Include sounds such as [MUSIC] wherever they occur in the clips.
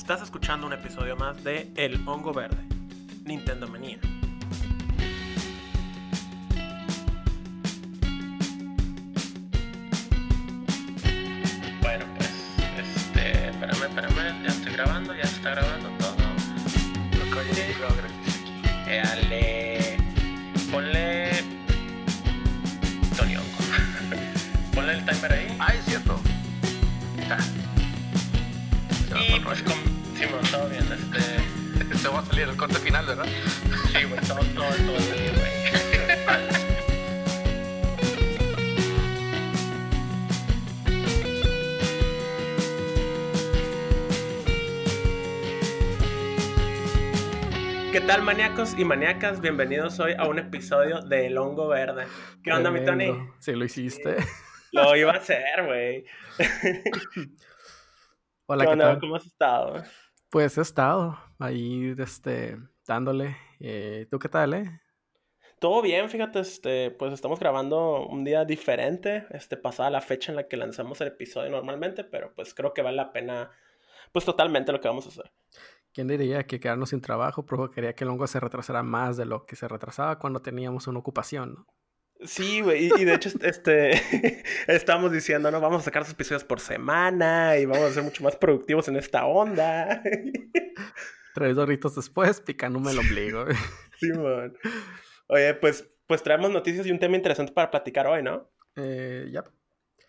Estás escuchando un episodio más de El Hongo Verde, Nintendo Manía. Maníacos y maníacas? Bienvenidos hoy a un episodio de El Hongo Verde. ¿Qué onda, mi Tony? Sí, lo hiciste. [LAUGHS] Lo iba a hacer, güey. [LAUGHS] Hola, ¿Qué ¿qué tal? ¿Cómo has estado? Pues he estado ahí, este, dándole. Eh, ¿Tú qué tal, eh? Todo bien, fíjate, este, pues estamos grabando un día diferente, este, pasada la fecha en la que lanzamos el episodio normalmente, pero pues creo que vale la pena, pues totalmente lo que vamos a hacer. ¿Quién diría que quedarnos sin trabajo provocaría que el hongo se retrasara más de lo que se retrasaba cuando teníamos una ocupación, ¿no? Sí, güey, y, de hecho, este, [LAUGHS] estamos diciendo, ¿no? Vamos a sacar sus episodios por semana y vamos a ser mucho más productivos en esta onda. [LAUGHS] Tres doritos después, picándome el ombligo. [LAUGHS] Simón. Oye, pues, pues traemos noticias y un tema interesante para platicar hoy, ¿no? eh, ya.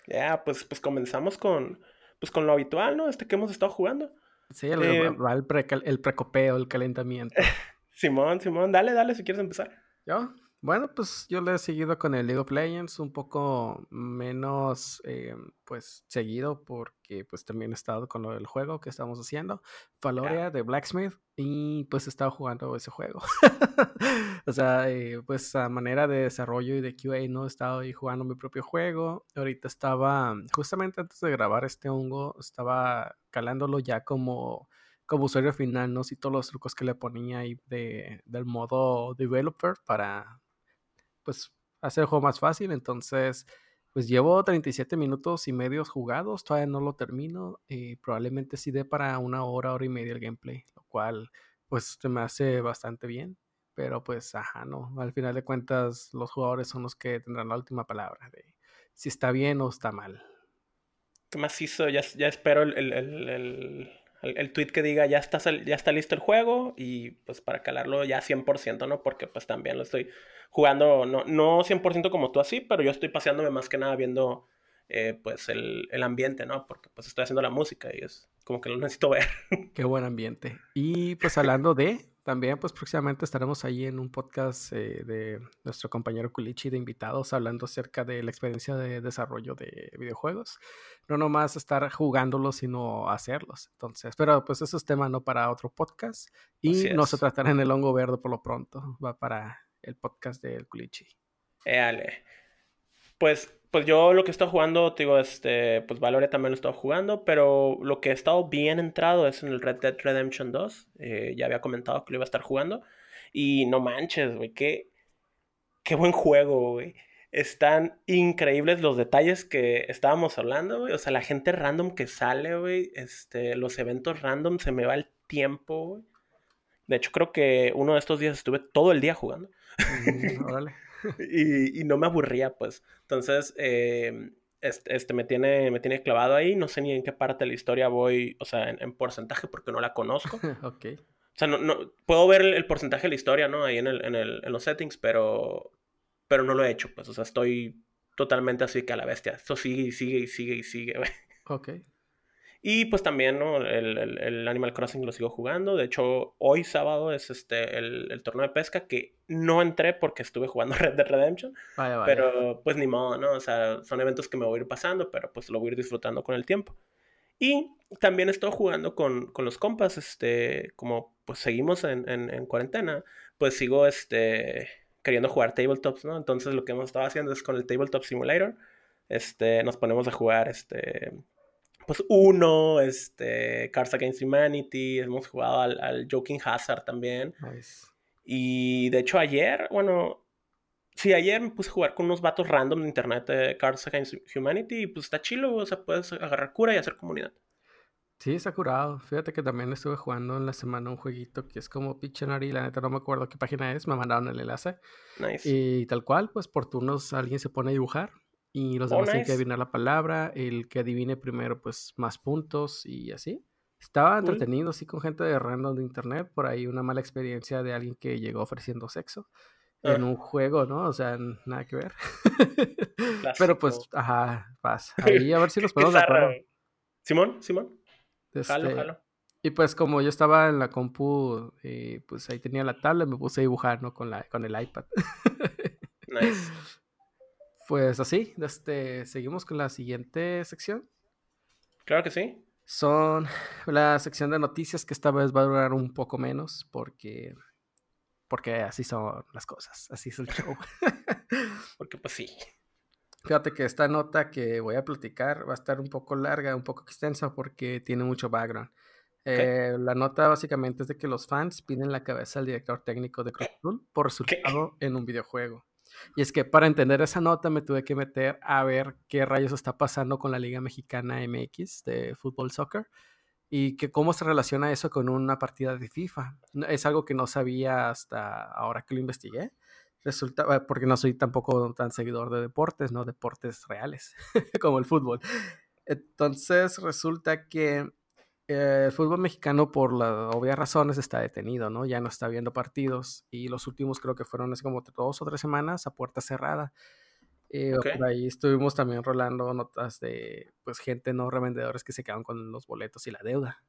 Ya, pues, pues comenzamos con, pues con lo habitual, ¿no? Este que hemos estado jugando. Sí, el, Eh, va el, precal- el precopeo, el calentamiento. [LAUGHS] Simón, Simón, dale, dale si quieres empezar. ¿Yo? Bueno, pues yo le he seguido con el League of Legends un poco menos, eh, pues, seguido porque pues también he estado con lo del juego que estamos haciendo, Valoria de Blacksmith, y pues he estado jugando ese juego. [LAUGHS] o sea, eh, pues a manera de desarrollo y de QA, ¿no? He estado ahí jugando mi propio juego. Ahorita estaba, justamente antes de grabar este hongo, estaba calándolo ya como como usuario final, ¿no? Sí, todos los trucos que le ponía ahí de, del modo developer para, pues, hacer el juego más fácil. Entonces, pues llevo 37 minutos y medios jugados, todavía no lo termino. Y probablemente sí dé para una hora, hora y media el gameplay, lo cual, pues, me hace bastante bien. Pero, pues, ajá, no. Al final de cuentas, los jugadores son los que tendrán la última palabra de si está bien o está mal. ¿Qué más hizo? Ya, ya espero el, el- el tweet que diga ya está, ya está listo el juego y pues para calarlo ya 100%, ¿no? Porque pues también lo estoy jugando, no, no 100% como tú así, pero yo estoy paseándome más que nada viendo eh, pues el, el ambiente, ¿no? Porque pues estoy haciendo la música y es como que lo necesito ver. Qué buen ambiente. Y pues hablando de, también pues próximamente estaremos ahí en un podcast eh, de nuestro compañero Kulichi de invitados hablando acerca de la experiencia de desarrollo de videojuegos. No nomás estar jugándolos, sino hacerlos. Entonces, pero pues eso es tema no para otro podcast. Y no se tratará en el hongo verde por lo pronto. Va para el podcast del Kulichi. Éale. Pues, pues yo lo que he estado jugando, te digo, este, pues Valoria también lo he estado jugando, pero lo que he estado bien entrado es en el Red Dead Redemption 2. Eh, ya había comentado que lo iba a estar jugando. Y no manches, güey, qué, qué buen juego, güey. Están increíbles los detalles que estábamos hablando, güey. O sea, la gente random que sale, güey. Este, los eventos random, se me va el tiempo, güey. De hecho, creo que uno de estos días estuve todo el día jugando Mm. Y, y no me aburría, pues. Entonces, eh, este, este me tiene, me tiene clavado ahí. No sé ni en qué parte de la historia voy, o sea, en, en porcentaje porque no la conozco. [LAUGHS] O ok. sea, no, no, puedo ver el, el porcentaje de la historia, ¿no? Ahí en, el, en, el, en los settings, pero, pero no lo he hecho, pues. O sea, estoy totalmente así que a la bestia. Esto sigue y sigue y sigue y sigue, [LAUGHS] güey. Ok. Y pues también, ¿no? El, el- el Animal Crossing lo sigo jugando. De hecho, hoy sábado es este el, el torneo de pesca que no entré porque estuve jugando [LAUGHS] Red Dead Redemption. Vaya, vaya. Pero pues ni modo, ¿no? O sea, son eventos que me voy a ir pasando, pero pues lo voy a ir disfrutando con el tiempo. Y también estoy jugando con, con los compas, este, como pues seguimos en, en, en cuarentena, pues sigo este, queriendo jugar tabletops, ¿no? Entonces lo que hemos estado haciendo es con el Tabletop Simulator, este, nos ponemos a jugar, este, pues uno, este, Cards Against Humanity, hemos jugado al, al Joking Hazard también. Nice. Y de hecho ayer, bueno, sí, ayer me puse a jugar con unos vatos random de internet de Cards Against Humanity y pues está chilo, o sea, puedes agarrar cura y hacer comunidad. Sí, está curado. Fíjate que también estuve jugando en la semana un jueguito que es como Pictionary, la neta no me acuerdo qué página es, me mandaron el enlace. Nice. Y tal cual, pues por turnos alguien se pone a dibujar y los Oh, demás tienen que adivinar la palabra, el que adivine primero pues más puntos y así. Estaba entretenido así con gente de random de internet, por ahí una mala experiencia de alguien que llegó ofreciendo sexo en Ah. un juego, ¿no? O sea, nada que ver. [LAUGHS] Pero pues, ajá, paz. [LAUGHS] Ahí a ver si zarra, acuerdo. güey. Simón, Simón. Jalo, Este, jalo. y pues como yo estaba en la compu, eh, pues ahí tenía la tablet, me puse a dibujar, ¿no? Con, la, con el iPad. [LAUGHS] Nice. Pues así, este, seguimos con la siguiente sección. Claro que sí. Son la sección de noticias que esta vez va a durar un poco menos porque, porque así son las cosas, así es el show. [LAUGHS] Porque pues sí. Fíjate que esta nota que voy a platicar va a estar un poco larga, un poco extensa porque tiene mucho background. Eh, la nota básicamente es de que los fans piden la cabeza al director técnico de Cruz Azul por resultado en un videojuego. Y es que para entender esa nota me tuve que meter a ver qué rayos está pasando con la Liga Mexicana MX de fútbol soccer y que cómo se relaciona eso con una partida de FIFA. Es algo que no sabía hasta ahora que lo investigué. Resulta, eh, porque no soy tampoco tan seguidor de deportes, ¿no? Deportes reales, [LAUGHS] como el fútbol. Entonces resulta que eh, el fútbol mexicano, por las obvias razones, está detenido, ¿no? Ya no está viendo partidos y los últimos creo que fueron hace como dos o tres semanas a puerta cerrada. Eh. Por ahí estuvimos también rolando notas de pues gente no revendedores que se quedaron con los boletos y la deuda.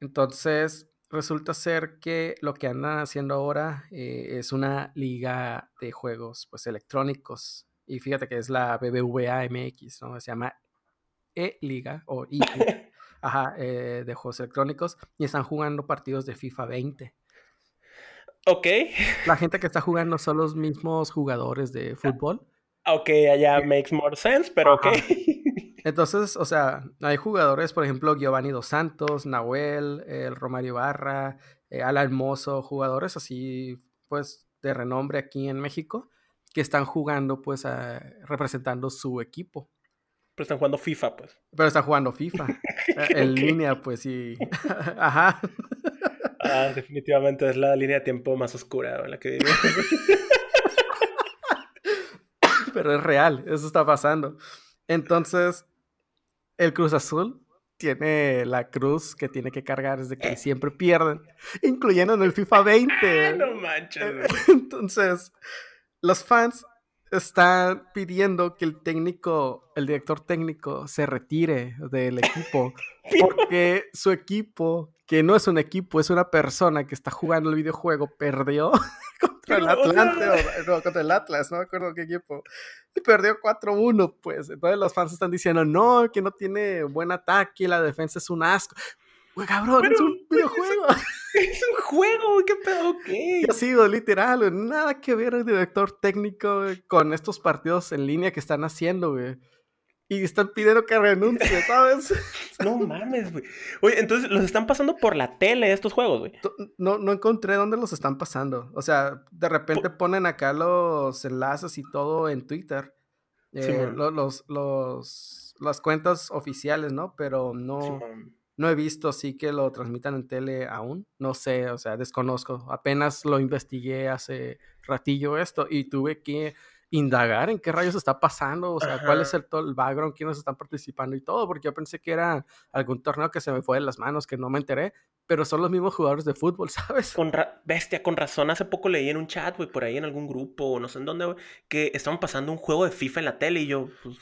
Entonces, resulta ser que lo que andan haciendo ahora eh, es una liga de juegos pues electrónicos. Y fíjate que es la BBVA MX, ¿no? Se llama E-Liga o I [LAUGHS] ajá, eh, de juegos electrónicos y están jugando partidos de FIFA 20. Ok. La gente que está jugando son los mismos jugadores de fútbol. Ok, allá makes more sense, pero ok. Ajá. [LAUGHS] Entonces, o sea, hay jugadores, por ejemplo, Giovanni Dos Santos, Nahuel, el Romario Barra, eh, Alan Mozo, jugadores así, pues, de renombre aquí en México, que están jugando, pues, a- representando su equipo. Pero están jugando FIFA, pues. Pero están jugando FIFA. [LAUGHS] eh, En Ok. línea, pues sí. [LAUGHS] Ajá. Ah, definitivamente es la línea de tiempo más oscura en la que vivimos. [LAUGHS] Pero es real, eso está pasando. Entonces, el Cruz Azul tiene la cruz que tiene que cargar desde que siempre pierden, incluyendo en el FIFA 20. Ah, no manches. Entonces, los fans están pidiendo que el técnico, el director técnico, se retire del equipo porque su equipo, que no es un equipo, es una persona que está jugando el videojuego, perdió [LAUGHS] contra el Atlante, o- no, contra el Atlas, no me acuerdo qué equipo. Y perdió 4-1, pues. Entonces los fans están diciendo, no, que no tiene buen ataque, la defensa es un asco. Güey, cabrón, es un [LAUGHS] videojuego. Es un juego, qué pedo, ok. ha sido literal, güey, nada que ver el director técnico con estos partidos en línea que están haciendo, güey. Y están pidiendo que renuncie, [LAUGHS] ¿sabes? No mames, güey. Oye, entonces los están pasando por la tele estos juegos, güey. No, no encontré dónde los están pasando. O sea, de repente ponen acá los enlaces y todo en Twitter. Eh, Simón. lo- los, los, las cuentas oficiales, ¿no? Pero no. No he visto así que lo transmitan en tele aún. No sé, o sea, desconozco. Apenas lo investigué hace ratillo esto y tuve que indagar en qué rayos está pasando, o sea, cuál es el, todo el background, quiénes están participando y todo, porque yo pensé que era algún torneo que se me fue de las manos, que no me enteré, pero son los mismos jugadores de fútbol, [LAUGHS] ¿sabes? Con ra- bestia, con razón, hace poco leí en un chat, güey, por ahí en algún grupo, no sé en dónde, güey, que estaban pasando un juego de FIFA en la tele y yo, pues,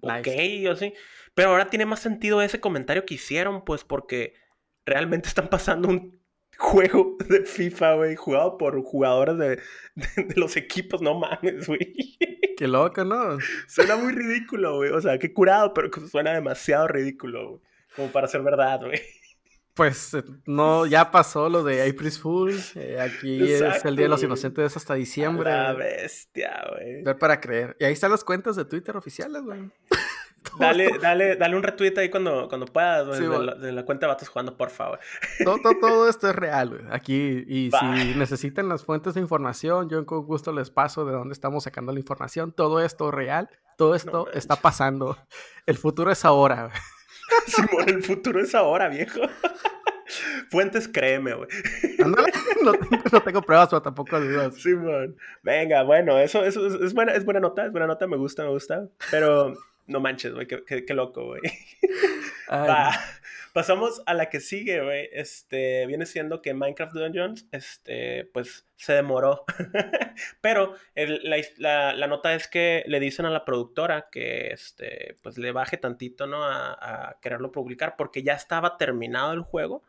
ok, Nice. yo sí. Pero ahora tiene más sentido ese comentario que hicieron, pues, porque realmente están pasando un juego [LAUGHS] de FIFA, güey, jugado por jugadores de, de- de los equipos, no mames, güey. [LAUGHS] Qué loco, ¿no? Suena muy ridículo, güey. O sea, qué curado, pero suena demasiado ridículo, güey. Como para ser verdad, güey. Pues eh, no, ya pasó lo de April Fool, eh, aquí es el Día de los. Inocentes hasta diciembre. La bestia, güey. Ver para creer. Y ahí están las cuentas de Twitter oficiales, güey. [LAUGHS] Dale, dale, dale un retweet ahí cuando, cuando puedas, güey, Sí, de, la, de la cuenta de Vatos Jugando, por favor. [LAUGHS] Todo, todo, todo esto es real, güey. Aquí, y si necesitan las fuentes de información, yo con gusto les paso de dónde estamos sacando la información. Todo esto es real, todo esto está pasando. El futuro es ahora. güey. [LAUGHS] Simón, el futuro es ahora, viejo. [LAUGHS] Fuentes, créeme, güey. [LAUGHS] No, no tengo pruebas, pero tampoco dudas. Simón. Venga, bueno, eso, eso es, es buena, es buena nota, es buena nota, me gusta, me gusta. Pero no manches, güey, qué, qué- qué loco, güey. Va. Pasamos a la que sigue, güey. Este, viene siendo que Minecraft Dungeons, este, pues, se demoró. [LAUGHS] Pero el- la, la- la nota es que le dicen a la productora que, este, pues, le baje tantito, ¿no? A, a quererlo publicar porque ya estaba terminado el juego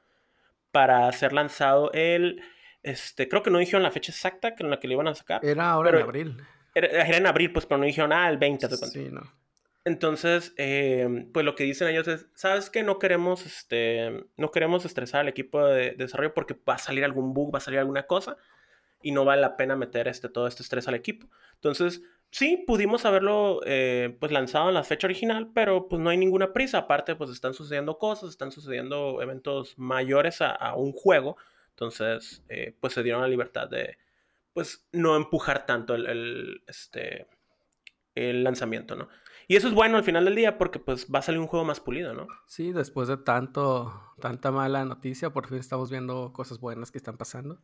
para ser lanzado el, este, creo que no dijeron la fecha exacta en la que lo iban a sacar. Era ahora Pero- en abril. Era, era en abril, pues, pero no dijeron, ah, el 20, haz de cuenta. Sí, no. Entonces, eh, pues lo que dicen ellos es, ¿sabes qué? No queremos, este, no queremos estresar al equipo de, de desarrollo porque va a salir algún bug, va a salir alguna cosa y no vale la pena meter este, todo este estrés al equipo. Entonces, sí, pudimos haberlo, eh, pues, lanzado en la fecha original, pero pues no hay ninguna prisa. Aparte, pues están sucediendo cosas, están sucediendo eventos mayores a, un juego. Entonces, eh, pues se dieron la libertad de, pues, no empujar tanto el, este, el lanzamiento, ¿no? Y eso es bueno al final del día porque pues va a salir un juego más pulido, ¿no? Sí, después de tanto, tanta mala noticia, por fin estamos viendo cosas buenas que están pasando.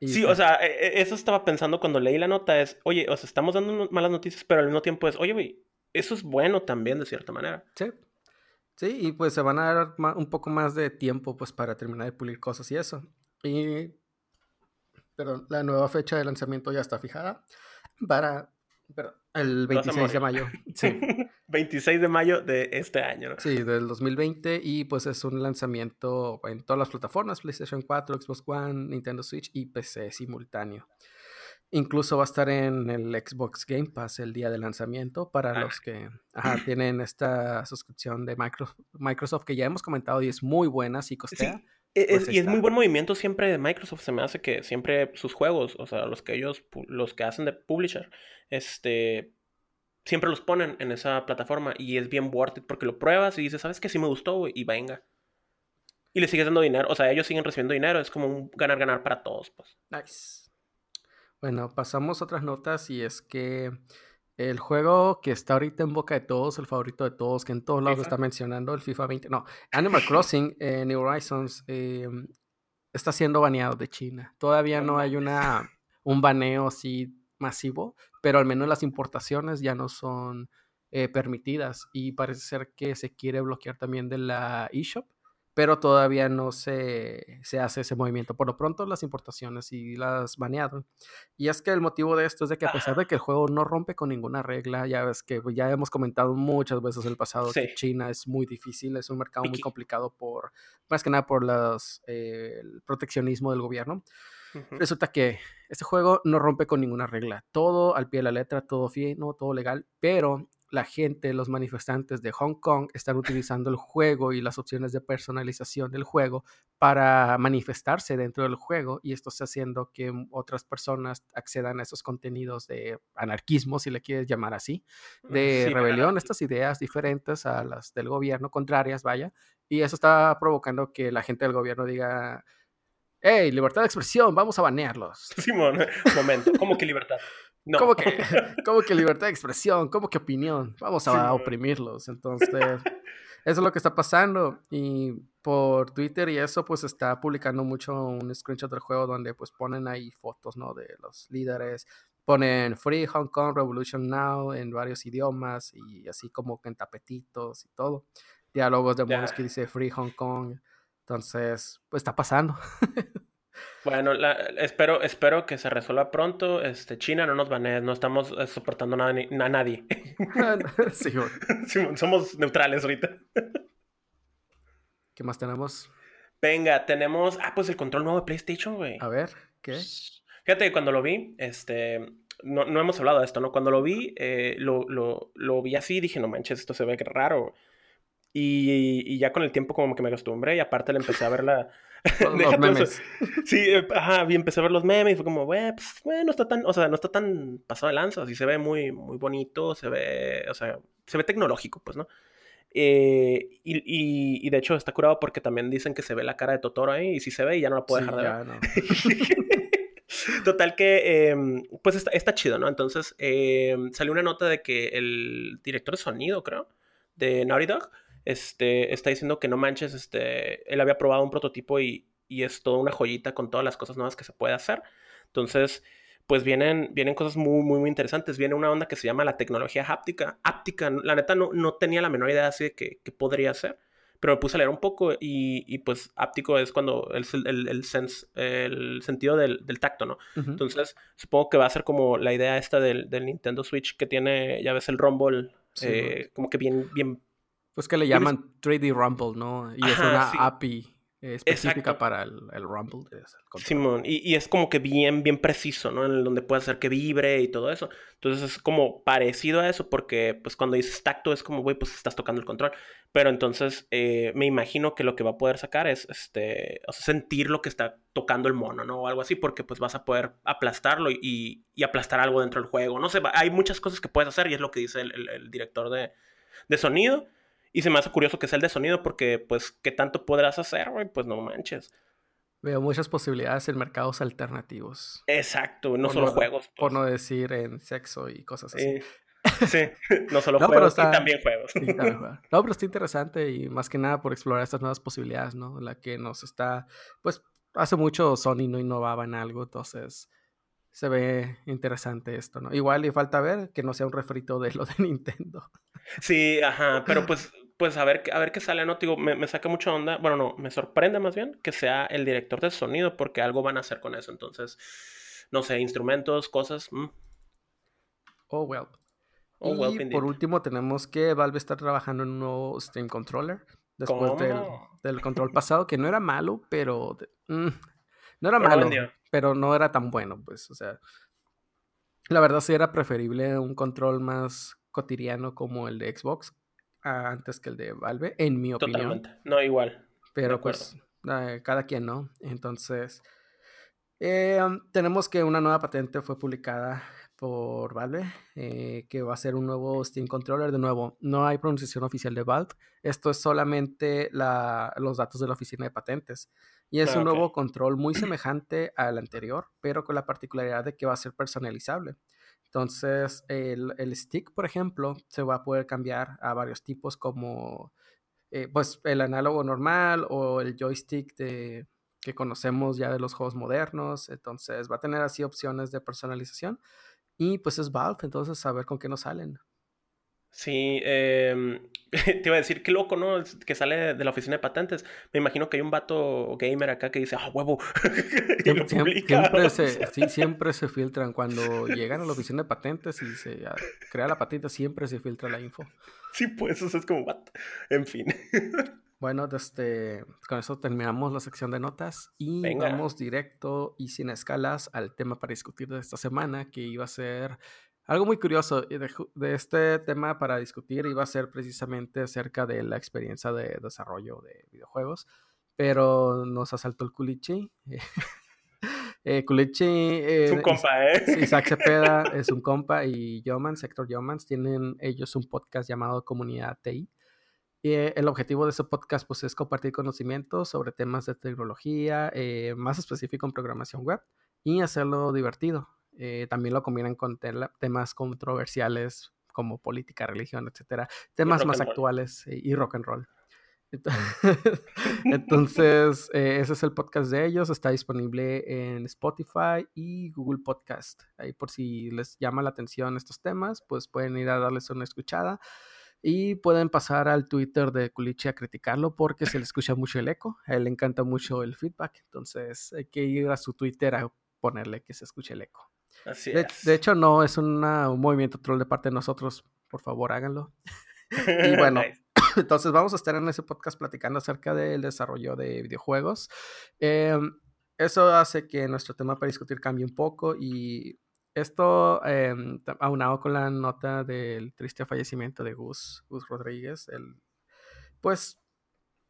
Y Sí, pues, o sea, e- e- eso estaba pensando cuando leí la nota, es, oye, o sea, estamos dando malas noticias, pero al mismo tiempo es, oye, güey, eso es bueno también de cierta manera. Sí. Sí, y pues se van a dar un poco más de tiempo pues para terminar de pulir cosas y eso. Y perdón, la nueva fecha de lanzamiento ya está fijada para perdón, el Te vas a 26 de mayo. [LAUGHS] Sí. 26 de mayo de este año, ¿no? Sí, del 2020 y pues es un lanzamiento en todas las plataformas, PlayStation 4, Xbox One, Nintendo Switch y PC simultáneo. Incluso va a estar en el Xbox Game Pass el día de lanzamiento para Ah. los que ajá, tienen esta suscripción de Micro- Microsoft que ya hemos comentado y es muy buena si costea. E- es- Pues y es muy buen movimiento siempre de Microsoft, se me hace que siempre sus juegos, o sea, los que ellos, los que hacen de publisher, este, siempre los ponen en esa plataforma y es bien worth it porque lo pruebas y dices, ¿sabes qué? Sí me gustó, güey, y venga. Y le sigues dando dinero, o sea, ellos siguen recibiendo dinero, es como un ganar-ganar para todos, pues. Nice. Bueno, pasamos a otras notas y es que el juego que está ahorita en boca de todos, el favorito de todos, que en todos lados FIFA. está mencionando, el FIFA 20, no, Animal Crossing [LAUGHS] eh, New Horizons eh, está siendo baneado de China. Todavía No no hay una, un baneo así masivo, pero al menos las importaciones ya no son eh, permitidas y parece ser que se quiere bloquear también de la eShop, pero todavía no se, se hace ese movimiento. Por lo pronto las importaciones y las banearon. Y es que el motivo de esto es de que a pesar de que el juego no rompe con ninguna regla, ya ves que ya hemos comentado muchas veces en el pasado que. China es muy difícil, es un mercado muy complicado por, más que nada por las, eh, el proteccionismo del gobierno. Resulta que este juego no rompe con ninguna regla. Todo al pie de la letra, todo fino, todo legal, pero la gente, los manifestantes de Hong Kong están utilizando el juego y las opciones de personalización del juego para manifestarse dentro del juego y esto está haciendo que otras personas accedan a esos contenidos de anarquismo, si le quieres llamar así, de Sí, rebelión, estas ideas diferentes a las del gobierno, contrarias, vaya, y eso está provocando que la gente del gobierno diga, hey, libertad de expresión, vamos a banearlos. [LAUGHS] Simón, momento, ¿cómo que libertad? No. ¿Cómo que, [LAUGHS] cómo que libertad de expresión? ¿Cómo que opinión? Vamos a Simón. oprimirlos. Entonces, [LAUGHS] eso es lo que está pasando. Y por Twitter y eso, pues está publicando mucho un screenshot del juego donde pues ponen ahí fotos, ¿no? De los líderes. Ponen Free Hong Kong Revolution Now en varios idiomas y así como que en tapetitos y todo. Diálogos de modos Ya. que dice Free Hong Kong. Entonces, pues está pasando. [LAUGHS] Bueno, la- espero, espero que se resuelva pronto. Este, China, no nos banees, no estamos eh, soportando nada, ni- a nadie. [LAUGHS] [LAUGHS] sí, bueno. Simón, Somos neutrales ahorita. ¿Qué más tenemos? Venga, tenemos. Ah, pues el control nuevo de PlayStation, güey. A ver, ¿qué? Fíjate que cuando lo vi, este. No, no hemos hablado de esto, ¿no? Cuando lo vi, eh, lo, lo, lo vi así y dije, no manches, esto se ve raro. Y, y ya con el tiempo como que me acostumbré y aparte le empecé a ver la... [LAUGHS] Los [LAUGHS] memes. Sí, eh, ajá, y empecé a ver los memes y fue como, güey, pues, güey, no está tan, o sea, no está tan pasado de lanza, así se ve muy, muy bonito, se ve, o sea, se ve tecnológico, pues, ¿no? Eh, y, y, y de hecho está curado porque también dicen que se ve la cara de Totoro ahí y si se ve y ya no la puedo Sí, dejar de ver. ya, no. [LAUGHS] Total que, eh, pues está, está chido, ¿no? Entonces, eh, salió una nota de que el director de sonido, creo, de Naughty Dog, este, está diciendo que no manches, este, él había probado un prototipo y, y es toda una joyita con todas las cosas nuevas que se puede hacer. Entonces, pues vienen, vienen cosas muy, muy, muy interesantes. Viene una onda que se llama la tecnología háptica. Háptica, la neta no, no tenía la menor idea así de que, que podría ser, pero me puse a leer un poco y, y pues háptico es cuando el, el, el, sense, el sentido del, del, tacto, ¿no? Uh -huh. Entonces, supongo que va a ser como la idea esta del, del Nintendo Switch que tiene, ya ves, el Rumble, sí, eh, como que bien, bien... Pues que le llaman 3D Rumble, ¿no? Y Ajá, es una sí. API específica Exacto. para el, el Rumble. El Simón, y, y, es como que bien, bien preciso, ¿no? En donde puede hacer que vibre y todo eso. Entonces es como parecido a eso, porque pues cuando dices tacto es como, güey, pues estás tocando el control. Pero entonces eh, me imagino que lo que va a poder sacar es, este, o sea, sentir lo que está tocando el mono, ¿no? O algo así, porque pues vas a poder aplastarlo y, y aplastar algo dentro del juego. No sé, hay muchas cosas que puedes hacer y es lo que dice el, el, el director de, de sonido. Y se me hace curioso que sea el de sonido porque, pues, ¿qué tanto podrás hacer, güey? Pues no manches. Veo muchas posibilidades en mercados alternativos. Exacto, no por solo no, juegos. Pues. Por no decir en sexo y cosas así. Eh, sí, [LAUGHS] no solo no, juegos, está, y también juegos. Sí, también no, pero está interesante y más que nada por explorar estas nuevas posibilidades, ¿no? La que nos está, pues, hace mucho Sony no innovaba en algo, entonces se ve interesante esto, ¿no? Igual y falta ver que no sea un refrito de lo de [LAUGHS] Nintendo. Sí, ajá, pero pues pues a ver, a ver qué sale, ¿no? Digo, me, me, saca mucha onda, bueno, no, me sorprende más bien que sea el director de sonido, porque algo van a hacer con eso, entonces, no sé, instrumentos, cosas. Mm. Oh, well. Oh, y well, por último tenemos que Valve está trabajando en un nuevo Steam Controller, después del, del, control pasado, que no era malo, pero... Mm, no era pero malo, vendió. pero no era tan bueno, pues, o sea... La verdad sí era preferible un control más cotidiano como el de Xbox, antes que el de Valve, en mi opinión. Totalmente. No, igual. Pero pues eh, cada quien, ¿no? Entonces, eh, tenemos que una nueva patente fue publicada por Valve, eh, que va a ser un nuevo Steam Controller. De nuevo, no hay pronunciación oficial de Valve. Esto es solamente la, los datos de la oficina de patentes. Y es ah, un okay. nuevo control muy semejante al anterior, pero con la particularidad de que va a ser personalizable. Entonces, el, stick, por ejemplo, se va a poder cambiar a varios tipos como eh, pues el análogo normal o el joystick de, que conocemos ya de los juegos modernos. Entonces, va a tener así opciones de personalización. Y pues es Valve, entonces a ver con qué nos salen. Sí, eh, [LAUGHS] te iba a decir, qué loco, ¿no? Que sale de la oficina de patentes. Me imagino que hay un vato gamer acá que dice, ah, huevo. [LAUGHS] Siempre, siempre, [LAUGHS] se, sí, siempre se filtran. Cuando llegan a la oficina de patentes y se crea la patente, siempre se filtra la info. Sí, pues eso es como, what? en fin. Bueno, desde, con eso terminamos la sección de notas y Venga. vamos directo y sin escalas al tema para discutir de esta semana, que iba a ser algo muy curioso de, de, este tema para discutir iba a ser precisamente acerca de la experiencia de desarrollo de videojuegos, pero nos asaltó el culichi. [LAUGHS] eh, culichi eh, es un compa, ¿eh? Isaac Cepeda [LAUGHS] es un compa y Yomans, Héctor Yomans, tienen ellos un podcast llamado Comunidad TI. Y eh, el objetivo de ese podcast pues, es compartir conocimientos sobre temas de tecnología, eh, más específico en programación web, y hacerlo divertido. Eh, también lo combinan con temas controversiales como política, religión, etcétera, temas más actuales y, y rock and roll. [LAUGHS] Entonces, eh, ese es el podcast de ellos. Está disponible en Spotify y Google Podcast. Ahí por si les llama la atención estos temas, pues pueden ir a darles una escuchada. Y pueden pasar al Twitter de Culiche a criticarlo porque se le escucha mucho el eco. A él le encanta mucho el feedback. Entonces hay que ir a su Twitter a ponerle que se escuche el eco. Así de, es. de, hecho, no es una, un movimiento troll de parte de nosotros. Por favor, háganlo. y [LAUGHS] bueno, nice. [COUGHS] entonces vamos a estar en ese podcast platicando acerca del desarrollo de videojuegos. Eh, eso hace que nuestro tema para discutir cambie un poco y esto eh, aunado con la nota del triste fallecimiento de Gus, Gus Rodríguez, el, pues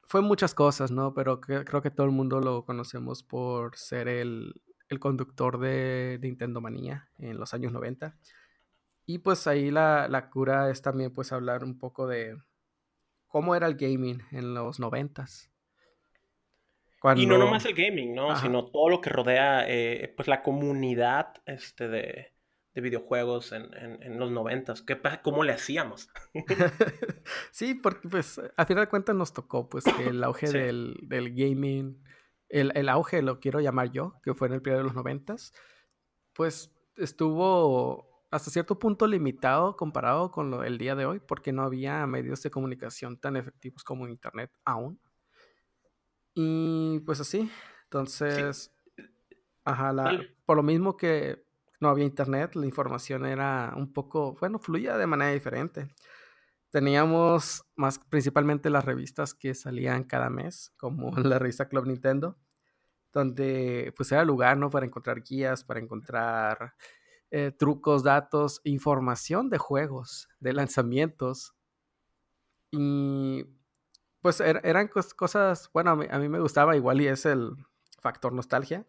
fue muchas cosas, ¿no? Pero que, creo que todo el mundo lo conocemos por ser el, el conductor de, Nintendo Manía en los años 90. Y pues ahí la, la, cura es también pues hablar un poco de cómo era el gaming en los 90. Cuando... Y no nomás el gaming, ¿no? Ajá. Sino todo lo que rodea eh, pues la comunidad este, de, de videojuegos en, en, los noventas. ¿Qué ¿Cómo le hacíamos? [LAUGHS] sí, porque pues a final de cuentas nos tocó pues el auge del, del, gaming, el, el, auge lo quiero llamar yo, que fue en el periodo de los noventas, pues estuvo hasta cierto punto limitado comparado con lo, el día de hoy, porque no había medios de comunicación tan efectivos como Internet aún. Y pues así, entonces, ajá, la, por lo mismo que no había internet, la información era un poco, bueno, fluía de manera diferente. Teníamos más principalmente las revistas que salían cada mes, como [LAUGHS] la revista Club Nintendo, donde pues era lugar, ¿no? Para encontrar guías, para encontrar eh, trucos, datos, información de juegos, de lanzamientos. Y pues er, eran cosas, bueno, a mí, me gustaba igual y es el factor nostalgia,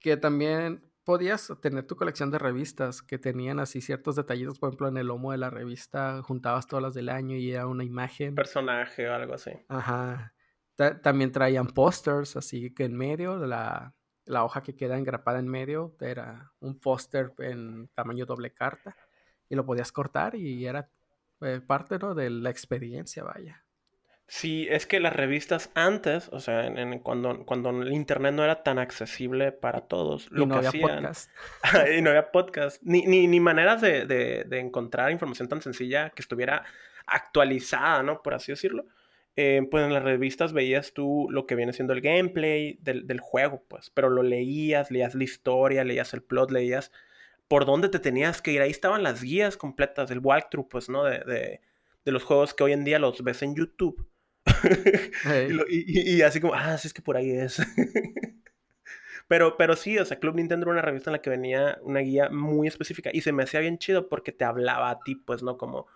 que también podías tener tu colección de revistas que tenían así ciertos detallitos, por ejemplo, en el lomo de la revista juntabas todas las del año y era una imagen. Personaje o algo así. Ajá. también traían pósters, así que en medio, la, la hoja que queda engrapada en medio era un póster en tamaño doble carta y lo podías cortar y era eh, parte ¿no? de la experiencia, vaya. Sí, es que las revistas antes, o sea, en, cuando, cuando el internet no era tan accesible para todos, lo no que había podcast. [LAUGHS] y no había podcast, ni, ni, ni maneras de, de, de, encontrar información tan sencilla que estuviera actualizada, ¿no? Por así decirlo. Eh, pues en las revistas veías tú lo que viene siendo el gameplay del, del, juego, pues, pero lo leías, leías la historia, leías el plot, leías por dónde te tenías que ir. Ahí estaban las guías completas del walkthrough, pues, ¿no? De, de, de los juegos que hoy en día los ves en YouTube [LAUGHS] y, así como, ah, sí, es que por ahí es. [LAUGHS] pero, pero sí, o sea, Club Nintendo era una revista en la que venía una guía muy específica y se me hacía bien chido porque te hablaba a ti, pues, ¿no? Como,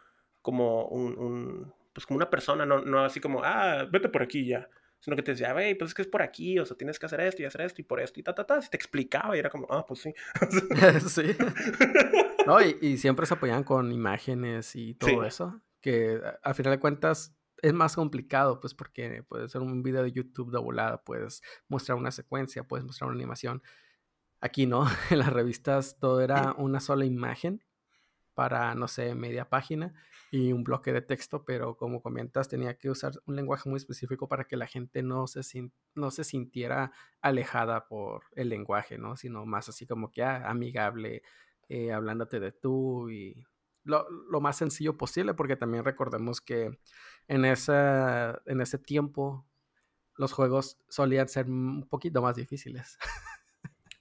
como un, pues como una persona, no, no así como, ah, vete por aquí ya. Sino que te decía, hey, pues es que es por aquí, o sea, tienes que hacer esto y hacer esto y por esto y ta, ta, ta. Si te explicaba y era como, ah, pues sí. [LAUGHS] sí. No, y, siempre se apoyaban con imágenes y todo eso. Que al final de cuentas es más complicado, pues porque puede ser un video de YouTube de volada, puedes mostrar una secuencia, puedes mostrar una animación. Aquí no, [LAUGHS] en las revistas todo era [LAUGHS] una sola imagen para, no sé, media página y un bloque de texto, pero como comentas, tenía que usar un lenguaje muy específico para que la gente no se, no se sintiera alejada por el lenguaje, ¿no? Sino más así como que ah, amigable, eh, hablándote de tú y lo, lo, más sencillo posible, porque también recordemos que en, esa, en ese tiempo los juegos solían ser un poquito más difíciles.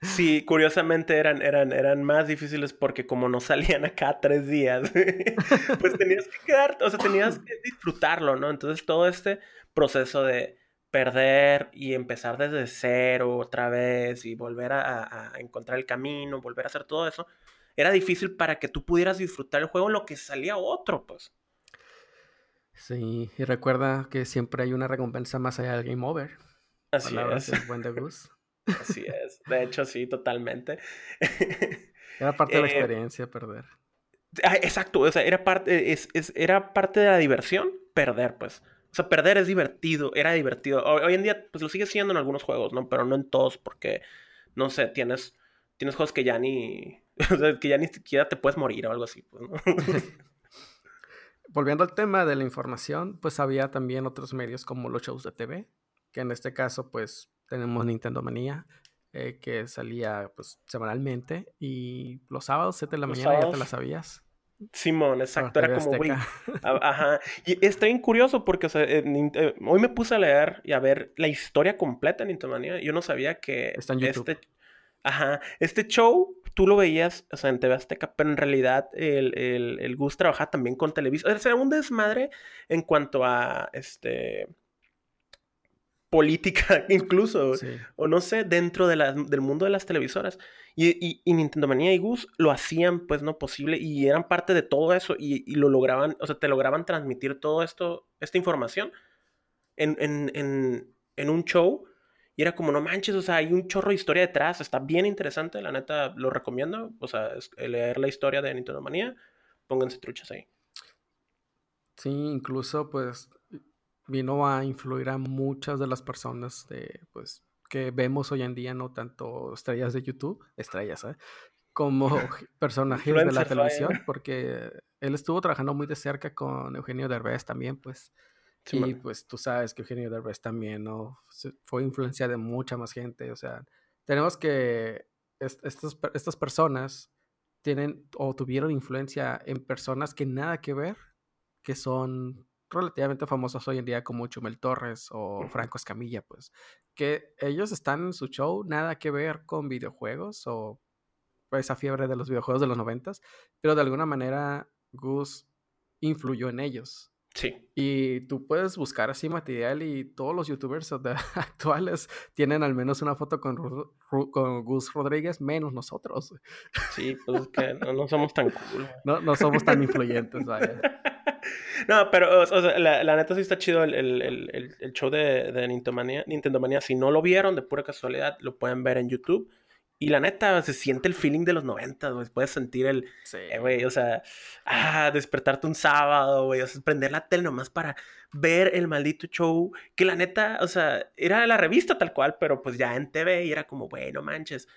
Sí, curiosamente eran, eran, eran más difíciles porque como no salían acá tres días, [LAUGHS] pues tenías que quedarte, o sea, tenías que disfrutarlo, ¿no? Entonces todo este proceso de perder y empezar desde cero otra vez y volver a encontrar el camino, volver a hacer todo eso, era difícil para que tú pudieras disfrutar el juego en lo que salía otro, pues. Sí, y recuerda que siempre hay una recompensa más allá del game over. Así es. buen de [LAUGHS] Así es. De hecho, sí, totalmente. [LAUGHS] Era parte de la eh, experiencia perder. Ah, exacto, o sea, era parte, es, era parte de la diversión perder, pues. O sea, perder es divertido, era divertido. Hoy, en día, pues lo sigue siendo en algunos juegos, ¿no? Pero no en todos, porque, no sé, tienes, tienes juegos que ya ni, [LAUGHS] o sea, que ya ni siquiera te puedes morir o algo así, pues, ¿no? [LAUGHS] Volviendo al tema de la información, pues había también otros medios como los shows de TV, que en este caso, pues tenemos Nintendo Manía, eh, que salía pues semanalmente y los sábados, 7 de la mañana, ya te la sabías. Simón, exacto, era como, güey. Ajá. Y está bien curioso porque, o sea, eh, hoy me puse a leer y a ver la historia completa de Nintendo Manía. Yo no sabía que está en YouTube. este Ajá, este show tú lo veías, o sea, en TV Azteca, pero en realidad el, el, el Gus trabajaba también con Televisa. O sea, un desmadre en cuanto a, este, política [LAUGHS] incluso, o no sé, dentro de del mundo de las televisoras. Y, y, Nintendo Manía y Gus lo hacían, pues, no posible, y eran parte de todo eso, y, y lo lograban, o sea, te lograban transmitir todo esto, esta información en, en, en, en un show y era como, no manches, o sea, hay un chorro de historia detrás, está bien interesante, la neta lo recomiendo. O sea, leer la historia de Nintendo Manía, pónganse truchas ahí. Sí, incluso pues vino a influir a muchas de las personas de, pues, que vemos hoy en día, no tanto estrellas de YouTube, estrellas, ¿eh? como [LAUGHS] personajes de la televisión, porque él estuvo trabajando muy de cerca con Eugenio Derbez también, pues. Sí, Y man. pues tú sabes que Eugenio Derbez también, ¿no? Se- Fue influencia de mucha más gente. O sea, tenemos que est- estas, estas personas tienen o tuvieron influencia en personas que nada que ver, que son relativamente famosos hoy en día como Chumel Torres o. Franco Escamilla, pues, que ellos están en su show, nada que ver con videojuegos o pues, esa fiebre de los videojuegos de los noventas, pero de alguna manera Gus influyó en ellos. Sí. Y tú puedes buscar así material y todos los youtubers [LAUGHS] actuales tienen al menos una foto con, Ru- Ru- con Gus Rodríguez, menos nosotros. Sí, pues es que no, no somos tan cool. No, no somos tan influyentes, vaya. [LAUGHS] No, pero o sea, la, la neta sí está chido el, el- el- el- el show de, de Nintendo Manía, Nintendo Manía. Si no lo vieron de pura casualidad, lo pueden ver en YouTube. Y la neta, se siente el feeling de los 90, güey. Puedes sentir el, Sí. eh, güey, o sea, ah, despertarte un sábado, güey, o sea, prender la tele nomás para ver el maldito show, que la neta, o sea, era la revista tal cual, pero pues ya en TV y era como, bueno, manches.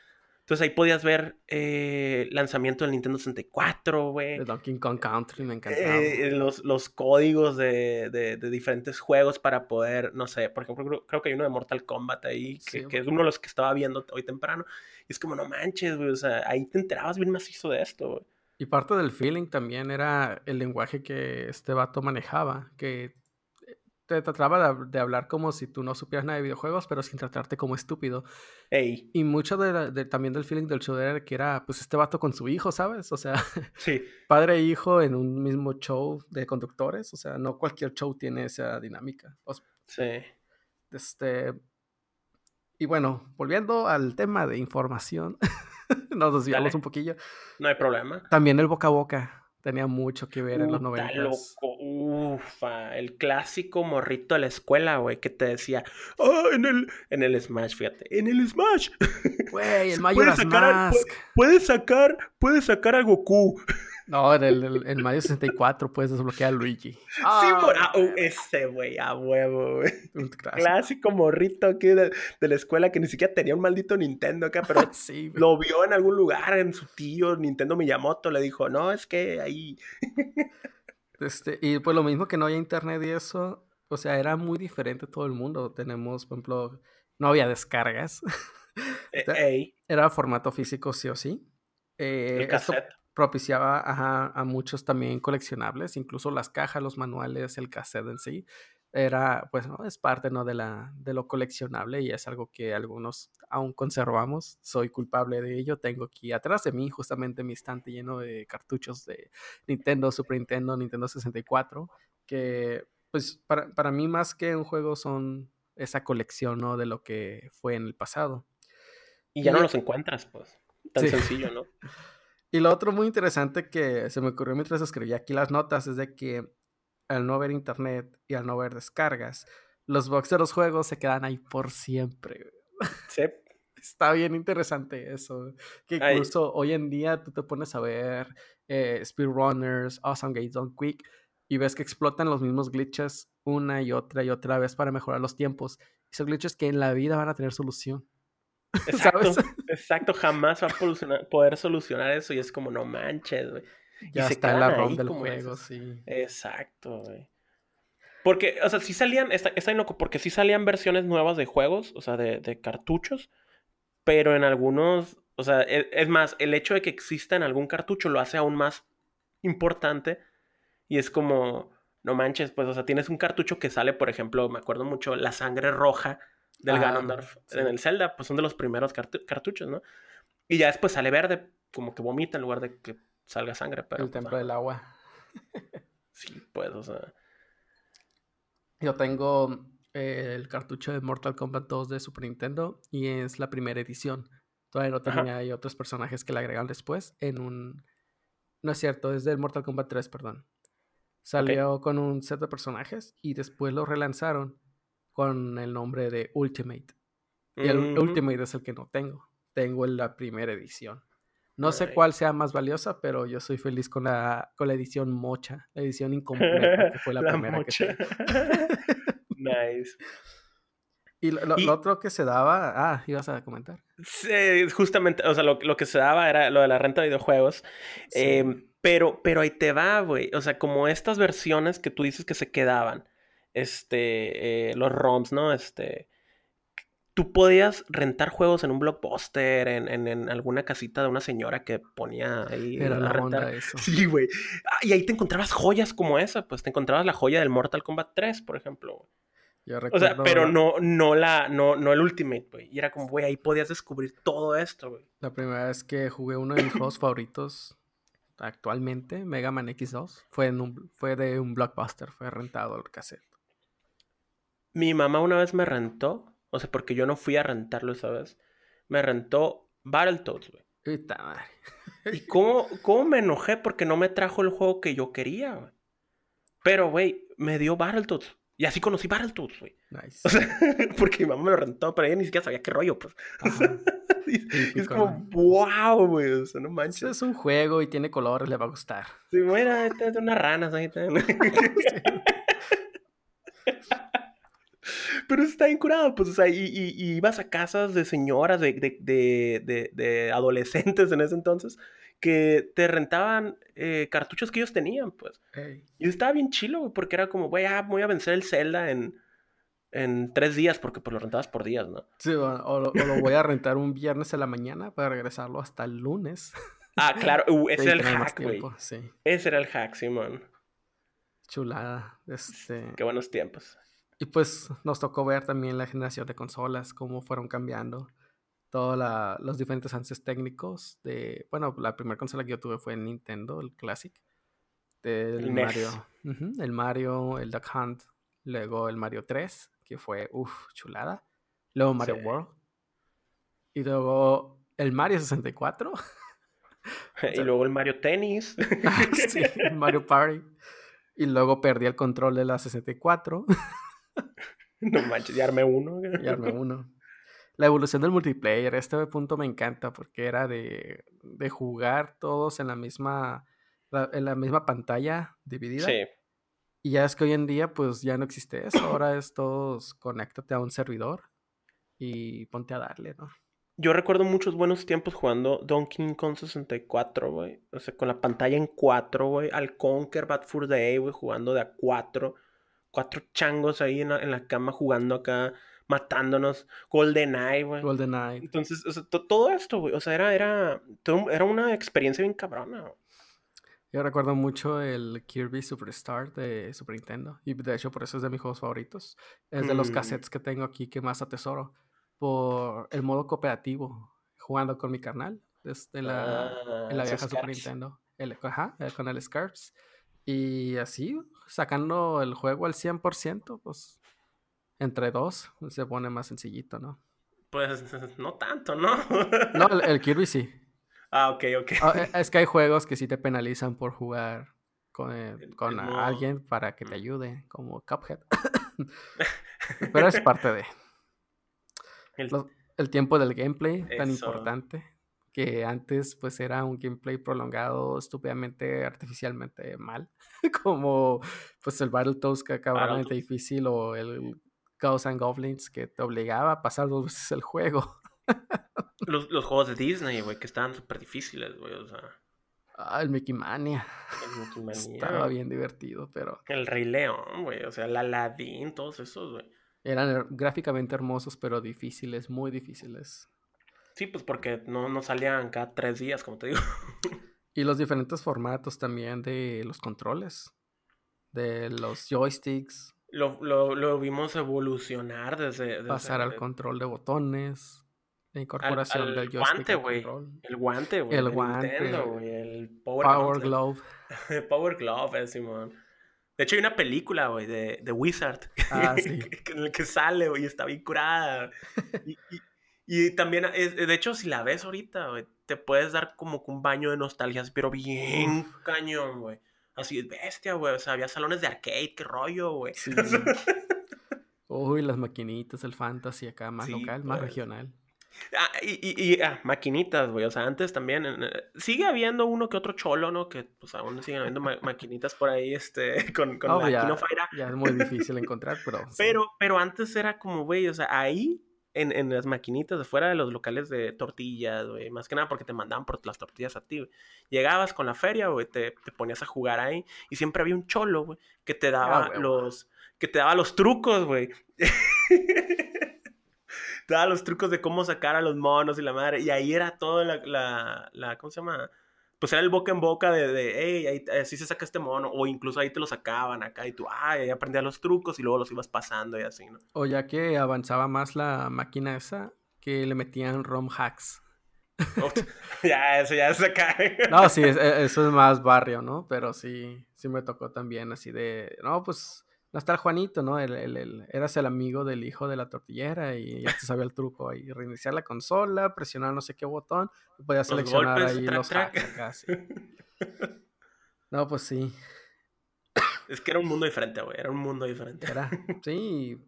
Entonces ahí podías ver eh, el lanzamiento del Nintendo 64, güey. De Donkey Kong Country me encantaba. eh, los, los códigos de, de- de diferentes juegos para poder, no sé, por ejemplo, creo, creo que hay uno de Mortal Kombat ahí, que, Sí, que es uno de los que estaba viendo hoy temprano. Y es como, no manches, güey, o sea, ahí te enterabas bien macizo de esto, güey. Y parte del feeling también era el lenguaje que este vato manejaba, que te trataba de, de hablar como si tú no supieras nada de videojuegos, pero sin tratarte como estúpido. Ey, Y mucho de la- de- también del feeling del show era que era, pues, este vato con su hijo, ¿sabes? O sea, [LAUGHS] sí, padre e hijo en un mismo show de conductos. O sea, no cualquier show tiene esa dinámica. O sí. este... Y bueno, volviendo al tema de información, [LAUGHS] nos desviamos Dale. un poquillo. No hay problema. También el boca a boca tenía mucho que ver en los Puta, noventas. loco, ufa, el clásico morrito de la escuela, güey, que te decía, ah, en el, en el Smash, fíjate, en el Smash, Güey, el [LAUGHS] Majora's puede sacar Mask. puedes sacar, puedes sacar a Goku. No, en el, el- en Mario 64 puedes desbloquear a Luigi. sí, Ah, mor- ah, uh, ese, güey, a huevo, güey. clásico. Morrito aquí de, de la escuela que ni siquiera tenía un maldito Nintendo acá, pero [LAUGHS] Sí, lo vio en algún lugar, en su tío, Nintendo Miyamoto, le dijo, no, es que ahí, [LAUGHS] Este, y pues lo mismo que no había internet y eso, o sea, era muy diferente todo el mundo. Tenemos, por ejemplo, no había descargas. [LAUGHS] eh, ey, Era formato físico sí o sí. Eh, el esto cassette. Propiciaba ajá, a muchos también coleccionables, incluso las cajas, los manuales, el cassette en sí. Era, pues, ¿no? Es parte, ¿no? De, la, de lo coleccionable y es algo que algunos aún conservamos. Soy culpable de ello. Tengo aquí atrás de mí justamente mi estante lleno de cartuchos de Nintendo, Super Nintendo, Nintendo 64, que, pues, para, para mí más que un juego son esa colección, ¿no? De lo que fue en el pasado. Y ya no los encuentras, pues, tan Sí. sencillo, ¿no? [LAUGHS] Y lo otro muy interesante que se me ocurrió mientras escribía aquí las notas es de que al no ver internet y al no ver descargas, los bugs de los juegos se quedan ahí por siempre. Sí, [LAUGHS] Está bien interesante eso. Que Ay. incluso hoy en día tú te pones a ver eh, speedrunners, awesome games on quick y ves que explotan los mismos glitches una y otra y otra vez para mejorar los tiempos. Y son glitches que en la vida van a tener solución. Exacto, ¿Sabes? [LAUGHS] exacto, jamás va a solucionar- poder solucionar eso y es como, no manches, güey. Y Ya se está quedan ROM ahí del juego, esos. sí. Exacto, güey. Porque, o sea, sí salían, está, está loco, porque sí salían versiones nuevas de juegos, o sea, de, de cartuchos, pero en algunos, o sea, e- es, más, el hecho de que exista en algún cartucho lo hace aún más importante y es como, no manches, pues, o sea, tienes un cartucho que sale, por ejemplo, me acuerdo mucho, la sangre roja del Ah, Ganondorf sí. en el Zelda, pues son de los primeros cartu- cartuchos, ¿no? Y ya después sale verde, como que vomita en lugar de que salga sangre, pero... el pues, templo ajá. del agua. Sí, pues, o sea... Yo tengo eh, el cartucho de Mortal Kombat 2 de Super Nintendo y es la primera edición. Todavía no terminé, hay otros personajes que le agregaron después en un... No es cierto, es del Mortal Kombat 3, perdón. Salió con un set de personajes y después lo relanzaron con el nombre de Ultimate. Y el. Ultimate es el que no tengo. Tengo la primera edición. No sé cuál sea más valiosa, pero yo soy feliz con la, con la edición mocha, la edición incompleta, que fue la, [LAUGHS] primera mocha. [LAUGHS] nice. [LAUGHS] Y lo, lo- Y- lo otro que se daba, ah, ibas a comentar. Sí, justamente, o sea, lo, lo que se daba era lo de la renta de videojuegos. Sí. Em, pero, pero ahí te va, güey. O sea, como estas versiones que tú dices que se quedaban, este, eh, los ROMs, ¿no? Este, tú podías rentar juegos en un blockbuster, en, en, en alguna casita de una señora que ponía ahí Era la rentar. onda eso. Sí, güey. Ah, y ahí te encontrabas joyas como esa, pues te encontrabas la joya del Mortal Kombat 3, por ejemplo. Yo O sea, recuerdo pero no, no la, no, no el Ultimate, güey. Y era como, güey, ahí podías descubrir todo esto, güey. La primera vez que jugué uno de mis juegos [COUGHS] favoritos actualmente, Mega Man X2, fue, en un, fue de un blockbuster, fue rentado el cassette. Mi mamá una vez me rentó, o sea, porque yo no fui a rentarlo esa vez, me rentó Battletoads, güey. Puta madre. ¿Y cómo, cómo me enojé porque no me trajo el juego que yo quería, güey? Pero, güey, me dio Battletoads. Y así conocí Battletoads, güey. Nice. O sea, [LAUGHS] porque mi mamá me lo rentó, pero ella ni siquiera sabía qué rollo, pues. Y, [LAUGHS] y es como, ¿no? wow, güey, o sea, no manches. es un juego y tiene colores, le va a gustar. Sí, mira, esta es de unas ranas ahí. está. [LAUGHS] Pero eso está bien curado, pues, o sea, y, y- y ibas a casas de señoras, de, de, de, de- de adolescentes en ese entonces, que te rentaban eh, cartuchos que ellos tenían, pues. Y estaba bien chilo, güey, porque era como, güey, ah, voy a vencer el Zelda en, en tres días, porque pues lo rentabas por días, ¿no? Sí, o, o lo, o lo voy a rentar un viernes en la mañana para regresarlo hasta el lunes. Ah, claro, [LAUGHS] uh, ese era el hack, güey. Sí, Ese era el hack, Simón. chulada. Este, Qué buenos tiempos. Y pues nos tocó ver también la generación de consolas, cómo fueron cambiando todos los diferentes avances técnicos de, bueno, la primera consola que yo tuve fue Nintendo, el Classic, del El. Mario, Ujú, el Mario, el Duck Hunt, luego el Mario 3, que fue, uff, chulada, luego Mario Sí. World, y luego el Mario 64, Y [LAUGHS] luego el Mario Tennis. [LAUGHS] sí, el Mario Party, y luego perdí el control de la 64. [LAUGHS] [LAUGHS] no manches, ya armé uno. Y armé uno. La evolución del multiplayer, este punto me encanta porque era de, de jugar todos en la misma en la misma pantalla dividida. Sí. Y ya es que hoy en día pues ya no existe eso, ahora es todos conéctate a un servidor y ponte a darle, ¿no? Yo recuerdo muchos buenos tiempos jugando Donkey Kong 64, güey. O sea, con la pantalla en 4, güey. Al Conquer Bad Fur Day, güey, jugando de a 4. Cuatro changos ahí en la, en la cama jugando acá, matándonos. GoldenEye, güey. GoldenEye. Entonces, o sea, to- todo esto, güey. O sea, era, era, todo- era una experiencia bien cabrona. güey. Yo recuerdo mucho el Kirby Superstar de Super Nintendo. Y de hecho, por eso es de mis juegos favoritos. Es de los Mm. cassettes que tengo aquí que más atesoro. Por el modo cooperativo. Jugando con mi carnal. Desde la, Ah, en la esos vieja Super. Nintendo. El, ajá, eh, con el Scarps. Y así, sacando el juego al 100%, pues entre dos se pone más sencillito, ¿no? Pues [LAUGHS] no tanto, ¿no? [LAUGHS] No, el, el Kirby sí. ah, ok, ok. Ah, eh, es que hay juegos que sí te penalizan por jugar con, eh, El- con el alguien para que te ayude, como Cuphead. [LAUGHS] Pero es parte de El- tiempo del gameplay tan Eso. importante que antes pues era un gameplay prolongado estúpidamente artificialmente mal [LAUGHS] como pues el Battletoads que acababa Battletoads. difícil o el Ghosts and Goblins que te obligaba a pasar dos [LAUGHS] veces el juego Los, los juegos de Disney, güey, que estaban súper difíciles, güey. O sea, ah, el Mickey Mania el Mickey [LAUGHS] Manía, estaba bien divertido pero El Rey León, güey. O sea, el Aladdin, todos esos, güey. eran gráficamente hermosos pero difíciles muy difíciles Sí, pues porque no, no salían cada tres días, como te digo. [LAUGHS] Y los diferentes formatos también de los controles, de los joysticks, Lo, lo, lo vimos evolucionar desde... desde- pasar al control de botones, la al- incorporación al del joystick guante, al güey. El guante, güey. El de guante, Nintendo, güey. El Power, Power. Glove. [LAUGHS] Power Glove, eh, Simón. De hecho, hay una película, güey, de, de Wizard. Ah, [LAUGHS] sí. en el que sale, güey, está bien curada. Y, y- y también, es- de hecho, si la ves ahorita, güey, te puedes dar como que un baño de nostalgia, pero bien cañón, güey. Así, bestia, güey. O sea, había salones de arcade, qué rollo, güey. Sí. [LAUGHS] Uy, las maquinitas, el fantasy acá, más Sí, local, más pues. regional. Ah, y, y, y ah, maquinitas, güey. O sea, antes también. eh, sigue habiendo uno que otro cholo, ¿no? Que pues aún siguen habiendo ma- maquinitas por ahí, este, [LAUGHS] con, con la ya, ya es muy difícil encontrar, pero. [LAUGHS] sí. Pero, pero antes era como, güey, o sea, ahí, en, en las maquinitas de fuera de los locales de tortillas, güey, más que nada porque te mandaban por las tortillas a ti, güey. Llegabas con la feria, güey, te, te ponías a jugar ahí y siempre había un cholo, güey, que te daba Ah, huevo. los, que te daba los trucos, güey. [LAUGHS] te daba los trucos de cómo sacar a los monos y la madre, y ahí era todo la, la, la ¿cómo se llama? Pues era el boca en boca de, de hey, ahí, así se saca este mono, o incluso ahí te lo sacaban acá y tú, ay, ahí aprendías los trucos y luego los ibas pasando y así, ¿no? O ya que avanzaba más la máquina esa, que le metían ROM hacks. [LAUGHS] ya, eso ya es [LAUGHS] acá. No, sí, es- e- eso es más barrio, ¿no? Pero sí, sí me tocó también así de, no, pues, no está el Juanito, ¿no? El, el- el- eras el amigo del hijo de la tortillera y ya te sabía el truco ahí. Reiniciar la consola, presionar no sé qué botón, y podías Los seleccionar golpes, ahí los hacks acá, sí. No, pues sí, Es que era un mundo diferente, güey. Era un mundo diferente. era, [LAUGHS] sí,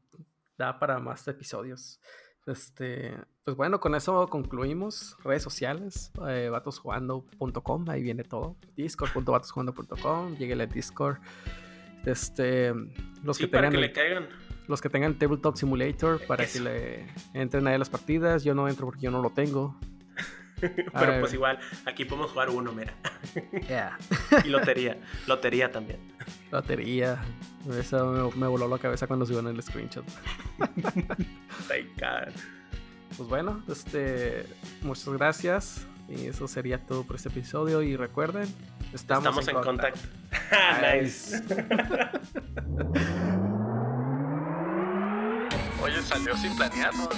da para más episodios. Este, pues bueno, con eso concluimos. Redes sociales, eh, vatosjugando.com, ahí viene todo. Discord.vatosjugando.com, lleguele al Discord. Este, los sí, que para tengan que el- le caigan. los que tengan Tabletop Simulator para Eso. que le entren ahí a las partidas. Yo no entro porque yo no lo tengo. [LAUGHS] Pero ver. pues igual, aquí podemos jugar uno, mira. [LAUGHS] Yeah. Y lotería. lotería también. Lotería. Eso me, me voló la cabeza cuando subieron el screenshot. [LAUGHS] Ay, cabrón. Pues bueno, este, muchas gracias. Y eso sería todo por este episodio. Y recuerden, estamos, Estamos, en contacto. [LAUGHS] nice. Oye, salió sin planearlo.